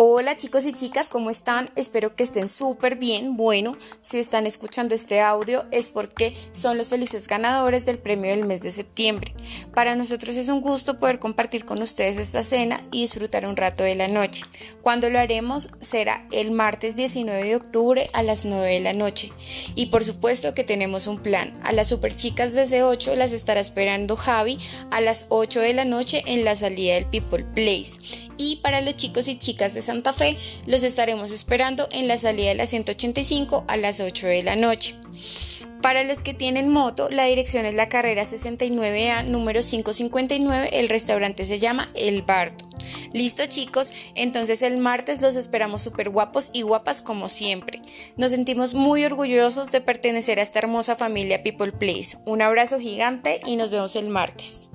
Hola chicos y chicas, ¿cómo están? Espero que estén súper bien. Bueno, si están escuchando este audio es porque son los felices ganadores del premio del mes de septiembre. Para nosotros es un gusto poder compartir con ustedes esta cena y disfrutar un rato de la noche. Cuando lo haremos será el martes 19 de octubre a las 9 de la noche. Y por supuesto que tenemos un plan. A las super chicas de C8 las estará esperando Javi a las 8 de la noche en la salida del People Place. Y para los chicos y chicas de Santa Fe, los estaremos esperando en la salida de la 185 a las 8 de la noche. Para los que tienen moto, la dirección es la carrera 69A número 559, el restaurante se llama El Bardo. Listo chicos, entonces el martes los esperamos súper guapos y guapas como siempre. Nos sentimos muy orgullosos de pertenecer a esta hermosa familia People Place. Un abrazo gigante y nos vemos el martes.